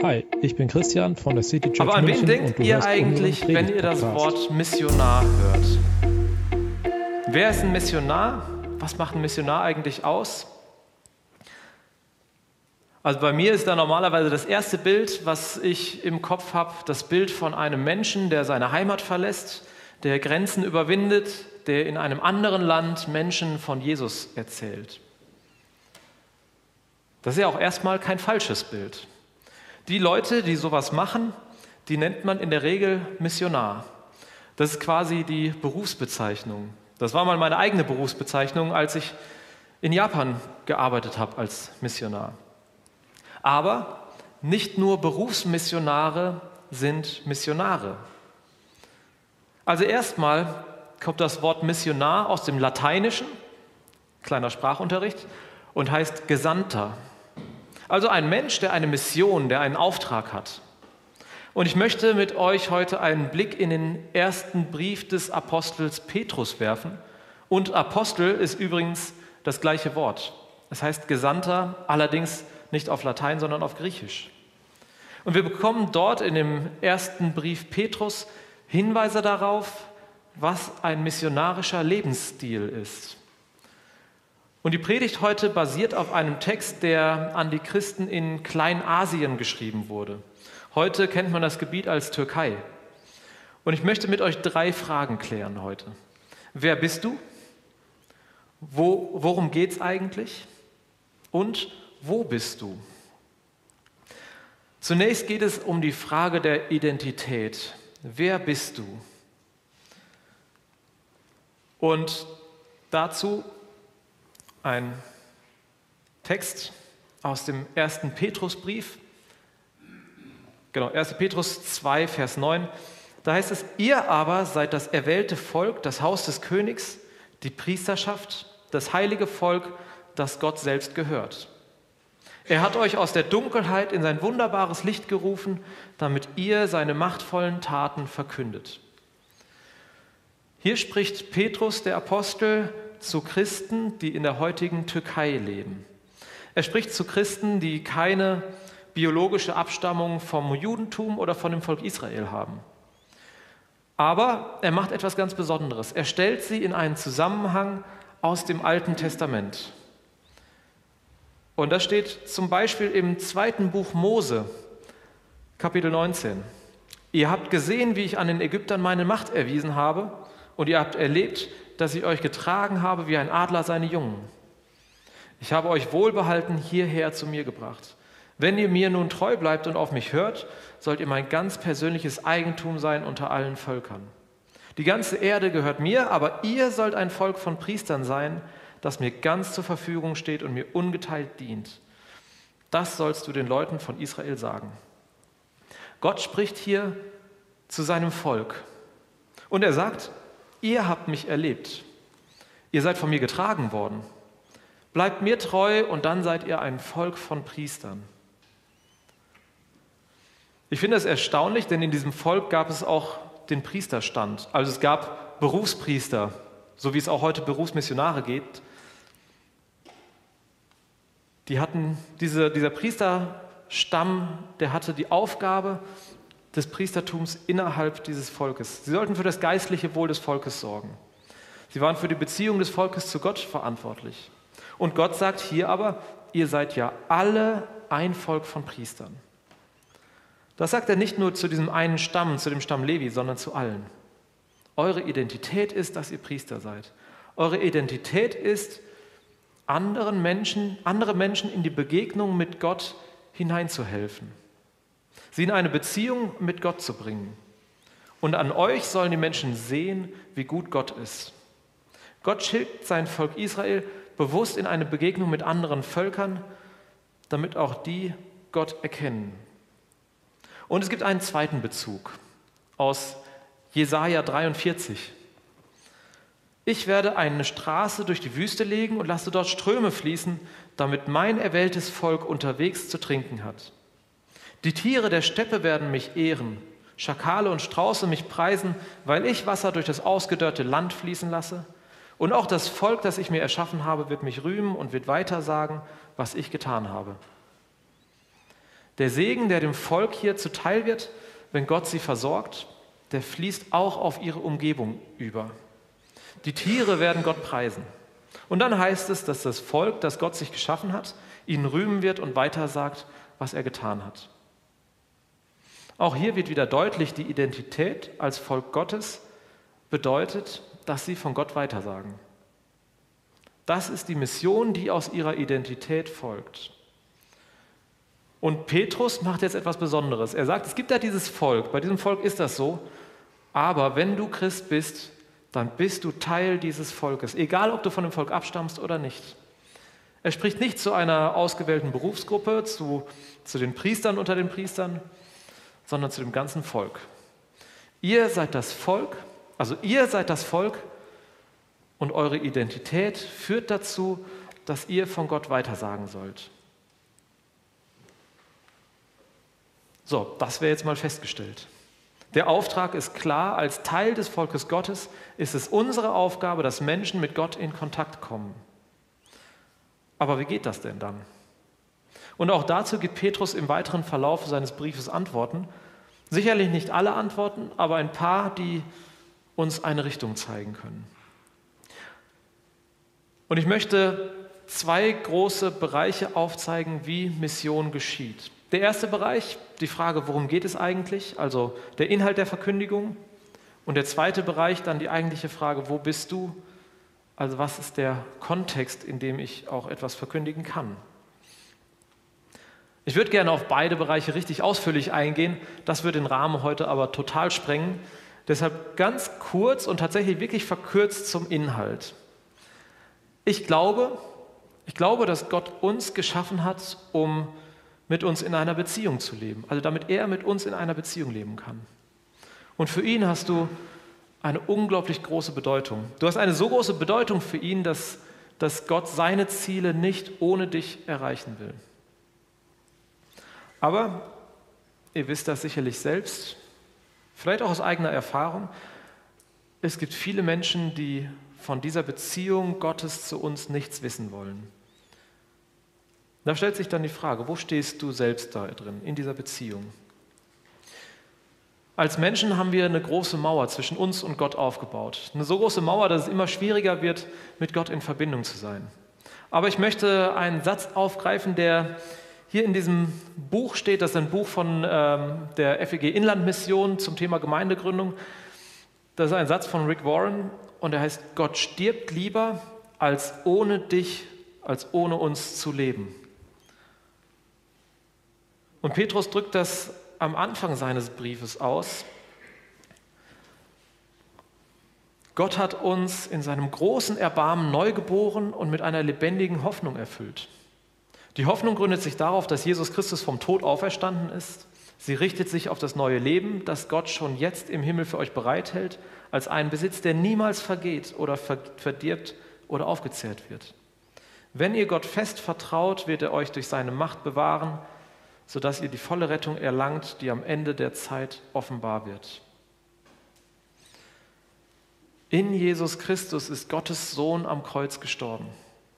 Hi, ich bin Christian von der City Church Aber an wen denkt ihr eigentlich, wenn ihr das. Wort Missionar hört? Wer ist ein Missionar? Was macht ein Missionar eigentlich aus? Also bei mir ist da normalerweise das erste Bild, was ich im Kopf habe, das Bild von einem Menschen, der seine Heimat verlässt, der Grenzen überwindet, der in einem anderen Land Menschen von Jesus erzählt. Das ist ja auch erstmal kein falsches Bild. Die Leute, die sowas machen, die nennt man in der Regel Missionar. Das ist quasi die Berufsbezeichnung. Das war mal meine eigene Berufsbezeichnung, als ich in Japan gearbeitet habe als Missionar. Aber nicht nur Berufsmissionare sind Missionare. Also erstmal kommt das Wort Missionar aus dem Lateinischen, kleiner Sprachunterricht, und heißt Gesandter. Also ein Mensch, der eine Mission, der einen Auftrag hat. Und ich möchte mit euch heute einen Blick in den ersten Brief des Apostels Petrus werfen. Und Apostel ist übrigens das gleiche Wort. Es heißt Gesandter, allerdings nicht auf Latein, sondern auf Griechisch. Und wir bekommen dort in dem ersten Brief Petrus Hinweise darauf, was ein missionarischer Lebensstil ist. Und die Predigt heute basiert auf einem Text, der an die Christen in Kleinasien geschrieben wurde. Heute kennt man das Gebiet als Türkei. Und ich möchte mit euch drei Fragen klären heute. Wer bist du? Wo, worum geht es eigentlich? Und wo bist du? Zunächst geht es um die Frage der Identität. Wer bist du? Und dazu ein Text aus dem ersten Petrusbrief, genau, 1. Petrus 2, Vers 9. Da heißt es, ihr aber seid das erwählte Volk, das Haus des Königs, die Priesterschaft, das heilige Volk, das Gott selbst gehört. Er hat euch aus der Dunkelheit in sein wunderbares Licht gerufen, damit ihr seine machtvollen Taten verkündet. Hier spricht Petrus, der Apostel, zu Christen, die in der heutigen Türkei leben. Er spricht zu Christen, die keine biologische Abstammung vom Judentum oder von dem Volk Israel haben. Aber er macht etwas ganz Besonderes. Er stellt sie in einen Zusammenhang aus dem Alten Testament. Und das steht zum Beispiel im zweiten Buch Mose, Kapitel 19. Ihr habt gesehen, wie ich an den Ägyptern meine Macht erwiesen habe, und ihr habt erlebt, dass ich euch getragen habe wie ein Adler seine Jungen. Ich habe euch wohlbehalten hierher zu mir gebracht. Wenn ihr mir nun treu bleibt und auf mich hört, sollt ihr mein ganz persönliches Eigentum sein unter allen Völkern. Die ganze Erde gehört mir, aber ihr sollt ein Volk von Priestern sein, das mir ganz zur Verfügung steht und mir ungeteilt dient. Das sollst du den Leuten von Israel sagen. Gott spricht hier zu seinem Volk und er sagt, ihr habt mich erlebt, ihr seid von mir getragen worden, bleibt mir treu und dann seid ihr ein Volk von Priestern. Ich finde es erstaunlich, denn in diesem Volk gab es auch den Priesterstand. Also es gab Berufspriester, so wie es auch heute Berufsmissionare gibt. Die hatten, diese, dieser Priesterstamm, der hatte die Aufgabe des Priestertums innerhalb dieses Volkes. Sie sollten für das geistliche Wohl des Volkes sorgen. Sie waren für die Beziehung des Volkes zu Gott verantwortlich. Und Gott sagt hier aber, ihr seid ja alle ein Volk von Priestern. Das sagt er nicht nur zu diesem einen Stamm, zu dem Stamm Levi, sondern zu allen. Eure Identität ist, dass ihr Priester seid. Eure Identität ist, anderen Menschen, andere Menschen in die Begegnung mit Gott hineinzuhelfen. Sie in eine Beziehung mit Gott zu bringen. Und an euch sollen die Menschen sehen, wie gut Gott ist. Gott schickt sein Volk Israel bewusst in eine Begegnung mit anderen Völkern, damit auch die Gott erkennen. Und es gibt einen zweiten Bezug aus Jesaja 43. Ich werde eine Straße durch die Wüste legen und lasse dort Ströme fließen, damit mein erwähltes Volk unterwegs zu trinken hat. Die Tiere der Steppe werden mich ehren, Schakale und Strauße mich preisen, weil ich Wasser durch das ausgedörrte Land fließen lasse. Und auch das Volk, das ich mir erschaffen habe, wird mich rühmen und wird weiter sagen, was ich getan habe. Der Segen, der dem Volk hier zuteil wird, wenn Gott sie versorgt, der fließt auch auf ihre Umgebung über. Die Tiere werden Gott preisen. Und dann heißt es, dass das Volk, das Gott sich geschaffen hat, ihn rühmen wird und weiter sagt, was er getan hat. Auch hier wird wieder deutlich, die Identität als Volk Gottes bedeutet, dass sie von Gott weitersagen. Das ist die Mission, die aus ihrer Identität folgt. Und Petrus macht jetzt etwas Besonderes. Er sagt, es gibt ja dieses Volk, bei diesem Volk ist das so, aber wenn du Christ bist, dann bist du Teil dieses Volkes, egal ob du von dem Volk abstammst oder nicht. Er spricht nicht zu einer ausgewählten Berufsgruppe, zu, zu den Priestern unter den Priestern, sondern zu dem ganzen Volk. Ihr seid das Volk, also ihr seid das Volk und eure Identität führt dazu, dass ihr von Gott weitersagen sollt. So, das wäre jetzt mal festgestellt. Der Auftrag ist klar, als Teil des Volkes Gottes ist es unsere Aufgabe, dass Menschen mit Gott in Kontakt kommen. Aber wie geht das denn dann? Und auch dazu gibt Petrus im weiteren Verlauf seines Briefes Antworten. Sicherlich nicht alle Antworten, aber ein paar, die uns eine Richtung zeigen können. Und ich möchte zwei große Bereiche aufzeigen, wie Mission geschieht. Der erste Bereich, die Frage, worum geht es eigentlich, also der Inhalt der Verkündigung. Und der zweite Bereich, dann die eigentliche Frage, wo bist du? Also was ist der Kontext, in dem ich auch etwas verkündigen kann? Ich würde gerne auf beide Bereiche richtig ausführlich eingehen. Das würde den Rahmen heute aber total sprengen. Deshalb ganz kurz und tatsächlich wirklich verkürzt zum Inhalt. Ich glaube, ich glaube, dass Gott uns geschaffen hat, um mit uns in einer Beziehung zu leben. Also damit er mit uns in einer Beziehung leben kann. Und für ihn hast du eine unglaublich große Bedeutung. Du hast eine so große Bedeutung für ihn, dass, dass Gott seine Ziele nicht ohne dich erreichen will. Aber ihr wisst das sicherlich selbst, vielleicht auch aus eigener Erfahrung, es gibt viele Menschen, die von dieser Beziehung Gottes zu uns nichts wissen wollen. Da stellt sich dann die Frage, wo stehst du selbst da drin, in dieser Beziehung? Als Menschen haben wir eine große Mauer zwischen uns und Gott aufgebaut. Eine so große Mauer, dass es immer schwieriger wird, mit Gott in Verbindung zu sein. Aber ich möchte einen Satz aufgreifen, der hier in diesem Buch steht. Das ist ein Buch von ähm, der FEG Inlandmission zum Thema Gemeindegründung. Das ist ein Satz von Rick Warren und er heißt, Gott stirbt lieber, als ohne dich, als ohne uns zu leben. Und Petrus drückt das am Anfang seines Briefes aus. Gott hat uns in seinem großen Erbarmen neu geboren und mit einer lebendigen Hoffnung erfüllt. Die Hoffnung gründet sich darauf, dass Jesus Christus vom Tod auferstanden ist. Sie richtet sich auf das neue Leben, das Gott schon jetzt im Himmel für euch bereithält, als einen Besitz, der niemals vergeht oder verdirbt oder aufgezehrt wird. Wenn ihr Gott fest vertraut, wird er euch durch seine Macht bewahren sodass ihr die volle Rettung erlangt, die am Ende der Zeit offenbar wird. In Jesus Christus ist Gottes Sohn am Kreuz gestorben,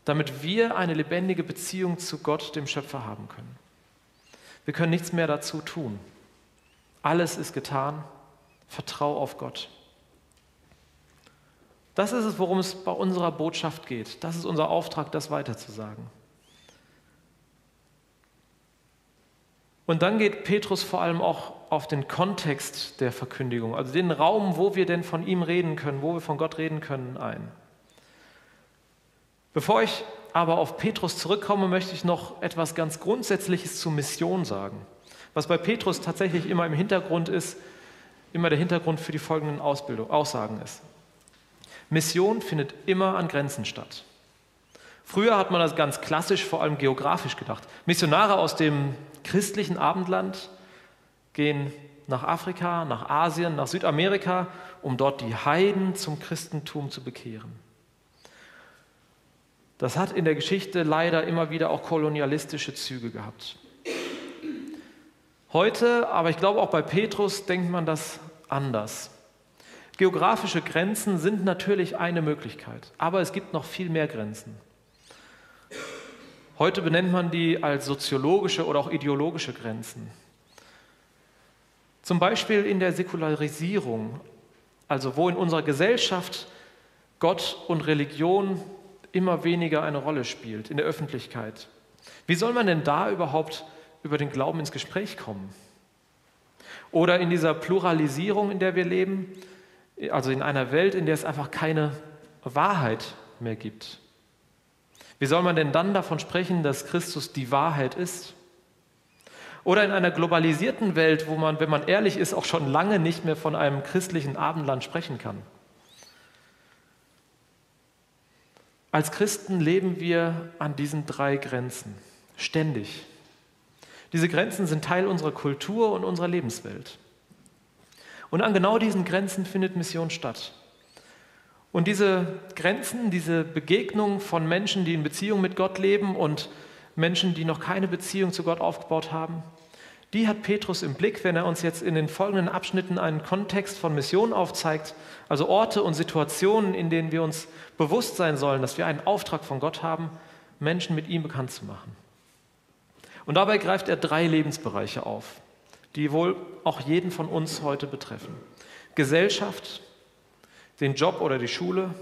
damit wir eine lebendige Beziehung zu Gott, dem Schöpfer, haben können. Wir können nichts mehr dazu tun. Alles ist getan. Vertrau auf Gott. Das ist es, worum es bei unserer Botschaft geht. Das ist unser Auftrag, das weiterzusagen. Und dann geht Petrus vor allem auch auf den Kontext der Verkündigung, also den Raum, wo wir denn von ihm reden können, wo wir von Gott reden können, ein. Bevor ich aber auf Petrus zurückkomme, möchte ich noch etwas ganz Grundsätzliches zur Mission sagen. Was bei Petrus tatsächlich immer im Hintergrund ist, immer der Hintergrund für die folgenden Ausbildung, Aussagen ist. Mission findet immer an Grenzen statt. Früher hat man das ganz klassisch, vor allem geografisch gedacht. Missionare aus dem christlichen Abendland gehen nach Afrika, nach Asien, nach Südamerika, um dort die Heiden zum Christentum zu bekehren. Das hat in der Geschichte leider immer wieder auch kolonialistische Züge gehabt. Heute, aber ich glaube auch bei Petrus, denkt man das anders. Geografische Grenzen sind natürlich eine Möglichkeit, aber es gibt noch viel mehr Grenzen. Heute benennt man die als soziologische oder auch ideologische Grenzen. Zum Beispiel in der Säkularisierung, also wo in unserer Gesellschaft Gott und Religion immer weniger eine Rolle spielt in der Öffentlichkeit. Wie soll man denn da überhaupt über den Glauben ins Gespräch kommen? Oder in dieser Pluralisierung, in der wir leben, also in einer Welt, in der es einfach keine Wahrheit mehr gibt. Wie soll man denn dann davon sprechen, dass Christus die Wahrheit ist? Oder in einer globalisierten Welt, wo man, wenn man ehrlich ist, auch schon lange nicht mehr von einem christlichen Abendland sprechen kann. Als Christen leben wir an diesen drei Grenzen, ständig. Diese Grenzen sind Teil unserer Kultur und unserer Lebenswelt. Und an genau diesen Grenzen findet Mission statt. Und diese Grenzen, diese Begegnung von Menschen, die in Beziehung mit Gott leben und Menschen, die noch keine Beziehung zu Gott aufgebaut haben, die hat Petrus im Blick, wenn er uns jetzt in den folgenden Abschnitten einen Kontext von Mission aufzeigt, also Orte und Situationen, in denen wir uns bewusst sein sollen, dass wir einen Auftrag von Gott haben, Menschen mit ihm bekannt zu machen. Und dabei greift er drei Lebensbereiche auf, die wohl auch jeden von uns heute betreffen. Gesellschaft, den Job oder die Schule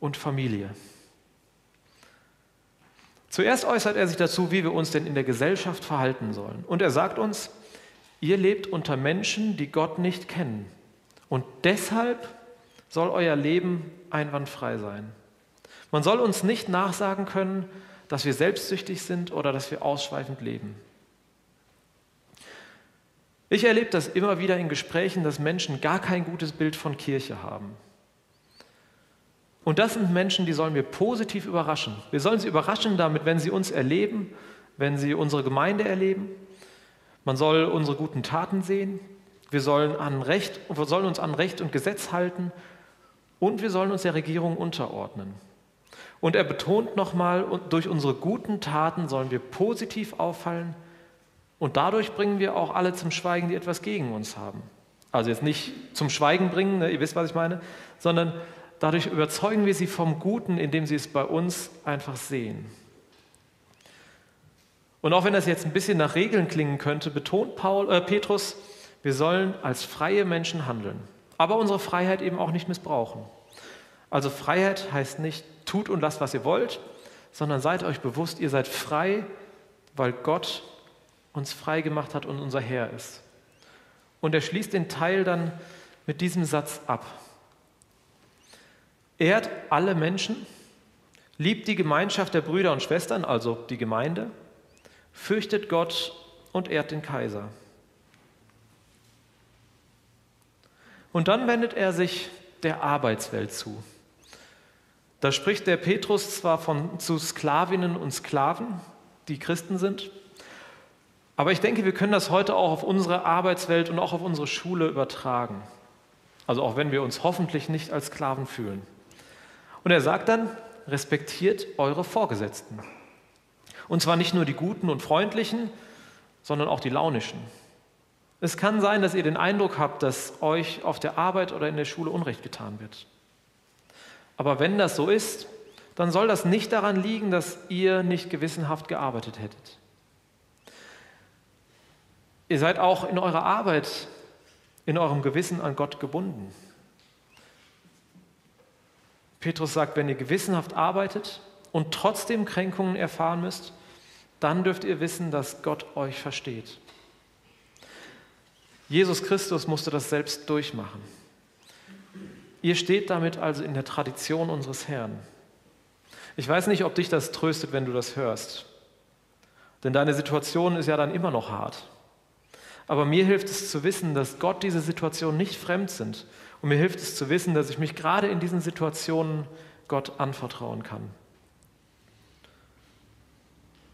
und Familie. Zuerst äußert er sich dazu, wie wir uns denn in der Gesellschaft verhalten sollen. Und er sagt uns, ihr lebt unter Menschen, die Gott nicht kennen. Und deshalb soll euer Leben einwandfrei sein. Man soll uns nicht nachsagen können, dass wir selbstsüchtig sind oder dass wir ausschweifend leben. Ich erlebe das immer wieder in Gesprächen, dass Menschen gar kein gutes Bild von Kirche haben. Und das sind Menschen, die sollen wir positiv überraschen. Wir sollen sie überraschen damit, wenn sie uns erleben, wenn sie unsere Gemeinde erleben. Man soll unsere guten Taten sehen. Wir sollen, an Recht, wir sollen uns an Recht und Gesetz halten und wir sollen uns der Regierung unterordnen. Und er betont nochmal, durch unsere guten Taten sollen wir positiv auffallen und dadurch bringen wir auch alle zum Schweigen, die etwas gegen uns haben. Also jetzt nicht zum Schweigen bringen, ne, ihr wisst, was ich meine, sondern Dadurch überzeugen wir sie vom Guten, indem sie es bei uns einfach sehen. Und auch wenn das jetzt ein bisschen nach Regeln klingen könnte, betont Paul, äh, Petrus, wir sollen als freie Menschen handeln, aber unsere Freiheit eben auch nicht missbrauchen. Also Freiheit heißt nicht, tut und lasst, was ihr wollt, sondern seid euch bewusst, ihr seid frei, weil Gott uns frei gemacht hat und unser Herr ist. Und er schließt den Teil dann mit diesem Satz ab. Ehrt alle Menschen, liebt die Gemeinschaft der Brüder und Schwestern, also die Gemeinde, fürchtet Gott und ehrt den Kaiser. Und dann wendet er sich der Arbeitswelt zu. Da spricht der Petrus zwar von, zu Sklavinnen und Sklaven, die Christen sind, aber ich denke, wir können das heute auch auf unsere Arbeitswelt und auch auf unsere Schule übertragen. Also auch wenn wir uns hoffentlich nicht als Sklaven fühlen. Und er sagt dann, respektiert eure Vorgesetzten. Und zwar nicht nur die guten und freundlichen, sondern auch die launischen. Es kann sein, dass ihr den Eindruck habt, dass euch auf der Arbeit oder in der Schule Unrecht getan wird. Aber wenn das so ist, dann soll das nicht daran liegen, dass ihr nicht gewissenhaft gearbeitet hättet. Ihr seid auch in eurer Arbeit, in eurem Gewissen an Gott gebunden. Petrus sagt, wenn ihr gewissenhaft arbeitet und trotzdem Kränkungen erfahren müsst, dann dürft ihr wissen, dass Gott euch versteht. Jesus Christus musste das selbst durchmachen. Ihr steht damit also in der Tradition unseres Herrn. Ich weiß nicht, ob dich das tröstet, wenn du das hörst. Denn deine Situation ist ja dann immer noch hart. Aber mir hilft es zu wissen, dass Gott diese Situation nicht fremd sind und mir hilft es zu wissen, dass ich mich gerade in diesen Situationen Gott anvertrauen kann.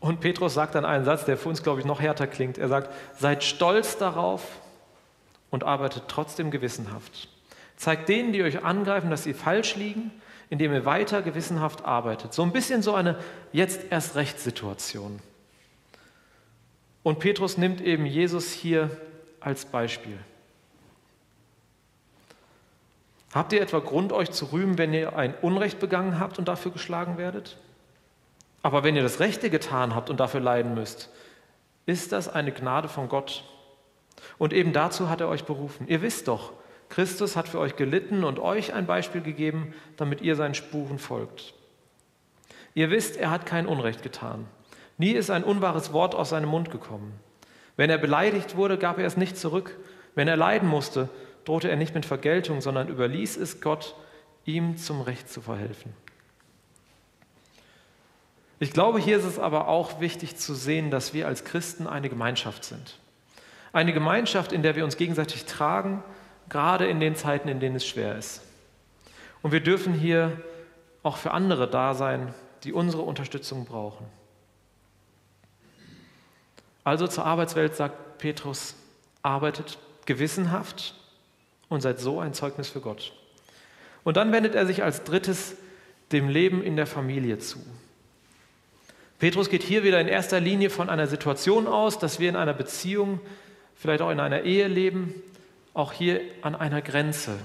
Und Petrus sagt dann einen Satz, der für uns, glaube ich, noch härter klingt. Er sagt, seid stolz darauf und arbeitet trotzdem gewissenhaft. Zeigt denen, die euch angreifen, dass sie falsch liegen, indem ihr weiter gewissenhaft arbeitet. So ein bisschen so eine jetzt erst recht Situation. Und Petrus nimmt eben Jesus hier als Beispiel. Habt ihr etwa Grund, euch zu rühmen, wenn ihr ein Unrecht begangen habt und dafür geschlagen werdet? Aber wenn ihr das Rechte getan habt und dafür leiden müsst, ist das eine Gnade von Gott. Und eben dazu hat er euch berufen. Ihr wisst doch, Christus hat für euch gelitten und euch ein Beispiel gegeben, damit ihr seinen Spuren folgt. Ihr wisst, er hat kein Unrecht getan. Nie ist ein unwahres Wort aus seinem Mund gekommen. Wenn er beleidigt wurde, gab er es nicht zurück. Wenn er leiden musste, drohte er nicht mit Vergeltung, sondern überließ es Gott, ihm zum Recht zu verhelfen. Ich glaube, hier ist es aber auch wichtig zu sehen, dass wir als Christen eine Gemeinschaft sind. Eine Gemeinschaft, in der wir uns gegenseitig tragen, gerade in den Zeiten, in denen es schwer ist. Und wir dürfen hier auch für andere da sein, die unsere Unterstützung brauchen. Also zur Arbeitswelt sagt Petrus, arbeitet gewissenhaft und seid so ein Zeugnis für Gott. Und dann wendet er sich als drittes dem Leben in der Familie zu. Petrus geht hier wieder in erster Linie von einer Situation aus, dass wir in einer Beziehung, vielleicht auch in einer Ehe leben, auch hier an einer Grenze.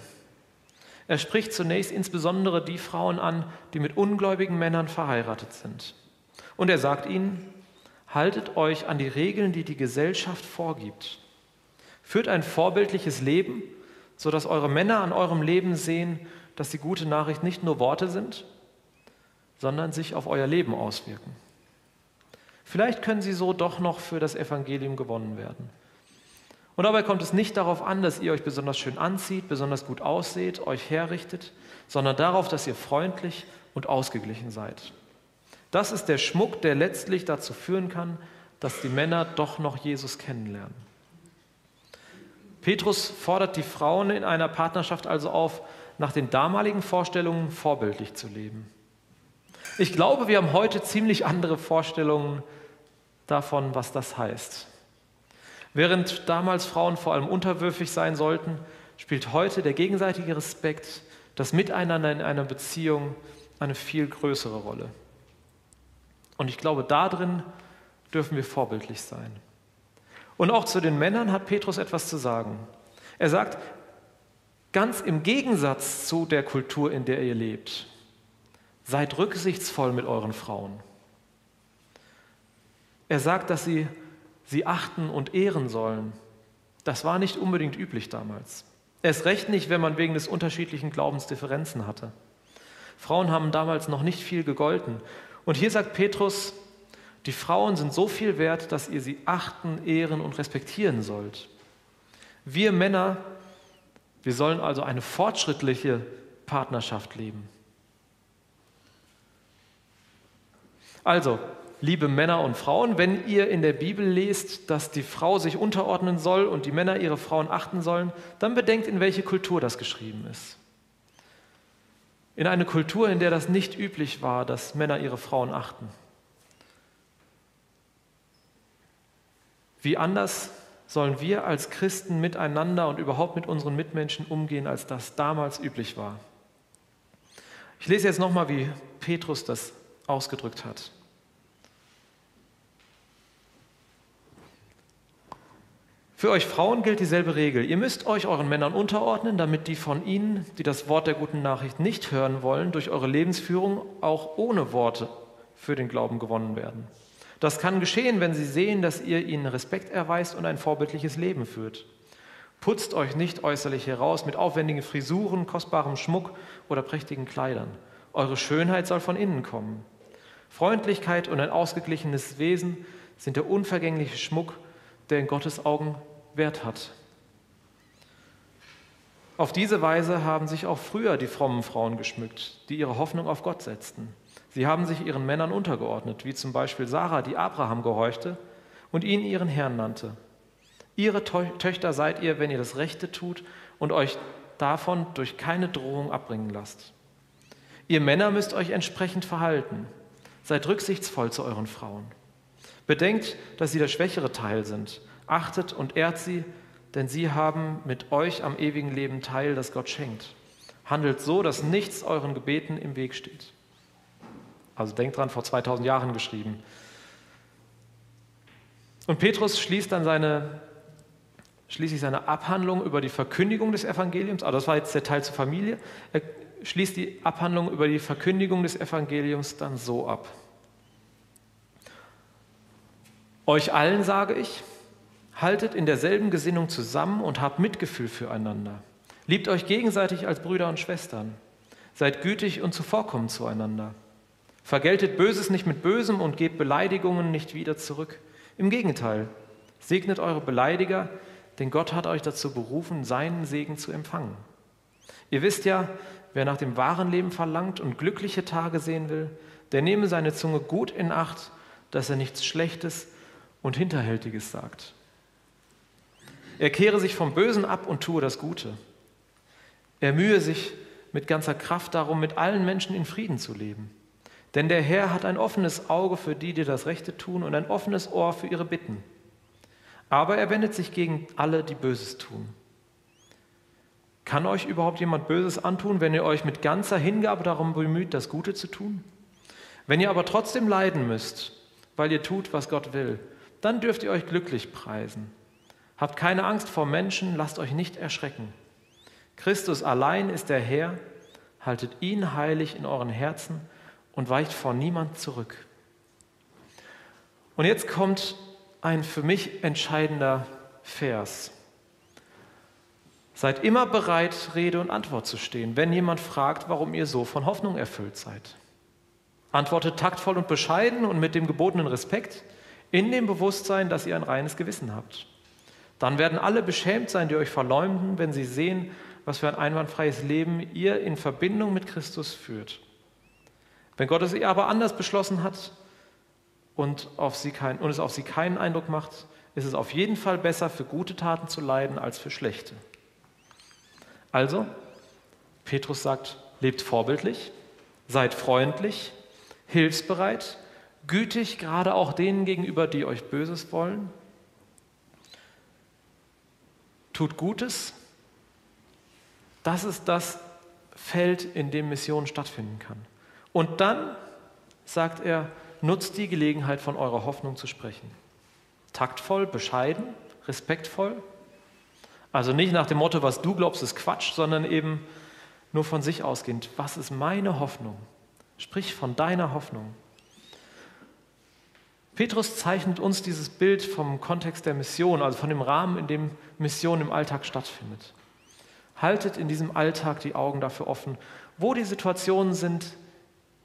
Er spricht zunächst insbesondere die Frauen an, die mit ungläubigen Männern verheiratet sind. Und er sagt ihnen, haltet euch an die Regeln, die die Gesellschaft vorgibt. Führt ein vorbildliches Leben, sodass eure Männer an eurem Leben sehen, dass die gute Nachricht nicht nur Worte sind, sondern sich auf euer Leben auswirken. Vielleicht können sie so doch noch für das Evangelium gewonnen werden. Und dabei kommt es nicht darauf an, dass ihr euch besonders schön anzieht, besonders gut ausseht, euch herrichtet, sondern darauf, dass ihr freundlich und ausgeglichen seid. Das ist der Schmuck, der letztlich dazu führen kann, dass die Männer doch noch Jesus kennenlernen. Petrus fordert die Frauen in einer Partnerschaft also auf, nach den damaligen Vorstellungen vorbildlich zu leben. Ich glaube, wir haben heute ziemlich andere Vorstellungen davon, was das heißt. Während damals Frauen vor allem unterwürfig sein sollten, spielt heute der gegenseitige Respekt, das Miteinander in einer Beziehung eine viel größere Rolle. Und ich glaube, darin dürfen wir vorbildlich sein. Und auch zu den Männern hat Petrus etwas zu sagen. Er sagt, ganz im Gegensatz zu der Kultur, in der ihr lebt, seid rücksichtsvoll mit euren Frauen. Er sagt, dass sie sie achten und ehren sollen. Das war nicht unbedingt üblich damals. Erst recht nicht, wenn man wegen des unterschiedlichen Glaubens Differenzen hatte. Frauen haben damals noch nicht viel gegolten. Und hier sagt Petrus, die Frauen sind so viel wert, dass ihr sie achten, ehren und respektieren sollt. Wir Männer, wir sollen also eine fortschrittliche Partnerschaft leben. Also, liebe Männer und Frauen, wenn ihr in der Bibel lest, dass die Frau sich unterordnen soll und die Männer ihre Frauen achten sollen, dann bedenkt, in welche Kultur das geschrieben ist. In eine Kultur, in der das nicht üblich war, dass Männer ihre Frauen achten. Wie anders sollen wir als Christen miteinander und überhaupt mit unseren Mitmenschen umgehen, als das damals üblich war? Ich lese jetzt nochmal, wie Petrus das ausgedrückt hat. Für euch Frauen gilt dieselbe Regel. Ihr müsst euch euren Männern unterordnen, damit die von ihnen, die das Wort der guten Nachricht nicht hören wollen, durch eure Lebensführung auch ohne Worte für den Glauben gewonnen werden. Das kann geschehen, wenn sie sehen, dass ihr ihnen Respekt erweist und ein vorbildliches Leben führt. Putzt euch nicht äußerlich heraus mit aufwendigen Frisuren, kostbarem Schmuck oder prächtigen Kleidern. Eure Schönheit soll von innen kommen. Freundlichkeit und ein ausgeglichenes Wesen sind der unvergängliche Schmuck, der in Gottes Augen Wert hat. Auf diese Weise haben sich auch früher die frommen Frauen geschmückt, die ihre Hoffnung auf Gott setzten. Sie haben sich ihren Männern untergeordnet, wie zum Beispiel Sarah, die Abraham gehorchte und ihn ihren Herrn nannte. Ihre Töchter seid ihr, wenn ihr das Rechte tut und euch davon durch keine Drohung abbringen lasst. Ihr Männer müsst euch entsprechend verhalten. Seid rücksichtsvoll zu euren Frauen. Bedenkt, dass sie der schwächere Teil sind. Achtet und ehrt sie, denn sie haben mit euch am ewigen Leben teil, das Gott schenkt. Handelt so, dass nichts euren Gebeten im Weg steht. Also denkt dran, vor 2000 Jahren geschrieben. Und Petrus schließt dann seine, schließlich seine Abhandlung über die Verkündigung des Evangeliums, also das war jetzt der Teil zur Familie, er schließt die Abhandlung über die Verkündigung des Evangeliums dann so ab. Euch allen sage ich, haltet in derselben Gesinnung zusammen und habt Mitgefühl füreinander. Liebt euch gegenseitig als Brüder und Schwestern. Seid gütig und zuvorkommend zueinander. Vergeltet Böses nicht mit Bösem und gebt Beleidigungen nicht wieder zurück. Im Gegenteil, segnet eure Beleidiger, denn Gott hat euch dazu berufen, seinen Segen zu empfangen. Ihr wisst ja, wer nach dem wahren Leben verlangt und glückliche Tage sehen will, der nehme seine Zunge gut in Acht, dass er nichts Schlechtes und Hinterhältiges sagt. Er kehre sich vom Bösen ab und tue das Gute. Er mühe sich mit ganzer Kraft darum, mit allen Menschen in Frieden zu leben. Denn der Herr hat ein offenes Auge für die, die das Rechte tun, und ein offenes Ohr für ihre Bitten. Aber er wendet sich gegen alle, die Böses tun. Kann euch überhaupt jemand Böses antun, wenn ihr euch mit ganzer Hingabe darum bemüht, das Gute zu tun? Wenn ihr aber trotzdem leiden müsst, weil ihr tut, was Gott will, dann dürft ihr euch glücklich preisen. Habt keine Angst vor Menschen, lasst euch nicht erschrecken. Christus allein ist der Herr, haltet ihn heilig in euren Herzen und weicht vor niemand zurück. Und jetzt kommt ein für mich entscheidender Vers. Seid immer bereit, Rede und Antwort zu stehen, wenn jemand fragt, warum ihr so von Hoffnung erfüllt seid. Antwortet taktvoll und bescheiden und mit dem gebotenen Respekt, in dem Bewusstsein, dass ihr ein reines Gewissen habt. Dann werden alle beschämt sein, die euch verleumden, wenn sie sehen, was für ein einwandfreies Leben ihr in Verbindung mit Christus führt. Wenn Gott es ihr aber anders beschlossen hat und, auf sie kein, und es auf sie keinen Eindruck macht, ist es auf jeden Fall besser, für gute Taten zu leiden als für schlechte. Also, Petrus sagt, lebt vorbildlich, seid freundlich, hilfsbereit, gütig, gerade auch denen gegenüber, die euch Böses wollen. Tut Gutes. Das ist das Feld, in dem Mission stattfinden kann. Und dann, sagt er, nutzt die Gelegenheit, von eurer Hoffnung zu sprechen. Taktvoll, bescheiden, respektvoll. Also nicht nach dem Motto, was du glaubst, ist Quatsch, sondern eben nur von sich ausgehend. Was ist meine Hoffnung? Sprich von deiner Hoffnung. Petrus zeichnet uns dieses Bild vom Kontext der Mission, also von dem Rahmen, in dem Mission im Alltag stattfindet. Haltet in diesem Alltag die Augen dafür offen, wo die Situationen sind,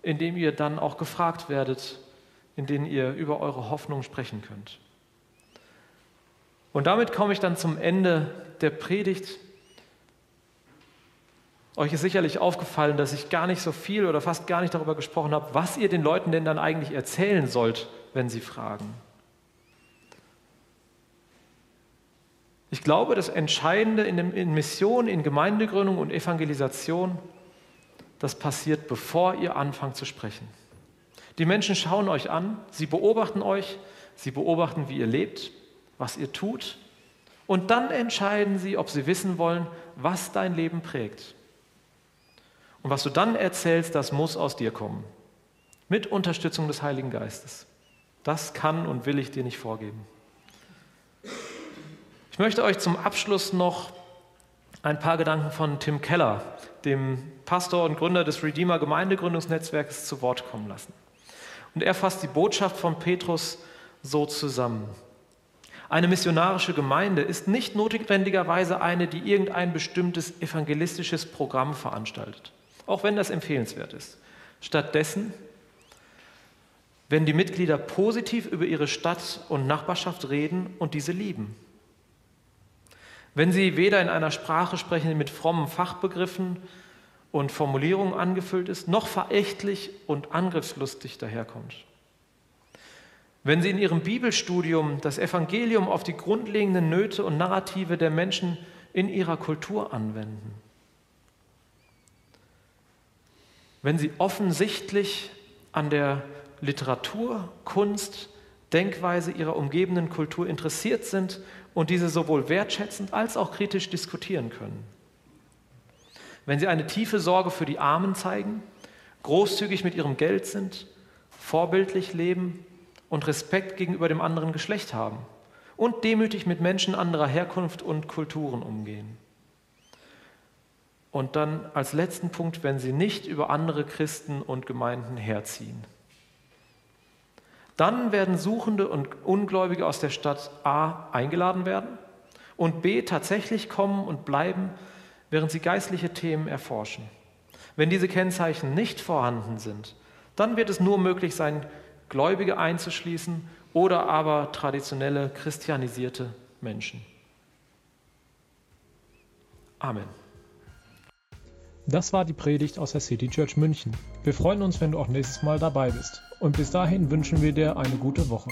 in denen ihr dann auch gefragt werdet, in denen ihr über eure Hoffnung sprechen könnt. Und damit komme ich dann zum Ende der Predigt. Euch ist sicherlich aufgefallen, dass ich gar nicht so viel oder fast gar nicht darüber gesprochen habe, was ihr den Leuten denn dann eigentlich erzählen sollt, wenn sie fragen. Ich glaube, das Entscheidende in Mission, in Gemeindegründung und Evangelisation, das passiert, bevor ihr anfangt zu sprechen. Die Menschen schauen euch an, sie beobachten euch, sie beobachten, wie ihr lebt, was ihr tut, und dann entscheiden sie, ob sie wissen wollen, was dein Leben prägt. Und was du dann erzählst, das muss aus dir kommen. Mit Unterstützung des Heiligen Geistes. Das kann und will ich dir nicht vorgeben. Ich möchte euch zum Abschluss noch ein paar Gedanken von Tim Keller, dem Pastor und Gründer des Redeemer Gemeindegründungsnetzwerks, zu Wort kommen lassen. Und er fasst die Botschaft von Petrus so zusammen. Eine missionarische Gemeinde ist nicht notwendigerweise eine, die irgendein bestimmtes evangelistisches Programm veranstaltet auch wenn das empfehlenswert ist. Stattdessen, wenn die Mitglieder positiv über ihre Stadt und Nachbarschaft reden und diese lieben. Wenn sie weder in einer Sprache sprechen, die mit frommen Fachbegriffen und Formulierungen angefüllt ist, noch verächtlich und angriffslustig daherkommt. Wenn sie in ihrem Bibelstudium das Evangelium auf die grundlegenden Nöte und Narrative der Menschen in ihrer Kultur anwenden wenn sie offensichtlich an der Literatur, Kunst, Denkweise ihrer umgebenden Kultur interessiert sind und diese sowohl wertschätzend als auch kritisch diskutieren können. Wenn sie eine tiefe Sorge für die Armen zeigen, großzügig mit ihrem Geld sind, vorbildlich leben und Respekt gegenüber dem anderen Geschlecht haben und demütig mit Menschen anderer Herkunft und Kulturen umgehen. Und dann als letzten Punkt, wenn sie nicht über andere Christen und Gemeinden herziehen. Dann werden Suchende und Ungläubige aus der Stadt A eingeladen werden und B tatsächlich kommen und bleiben, während sie geistliche Themen erforschen. Wenn diese Kennzeichen nicht vorhanden sind, dann wird es nur möglich sein, Gläubige einzuschließen oder aber traditionelle christianisierte Menschen. Amen. Das war die Predigt aus der City Church München. Wir freuen uns, wenn du auch nächstes Mal dabei bist. Und bis dahin wünschen wir dir eine gute Woche.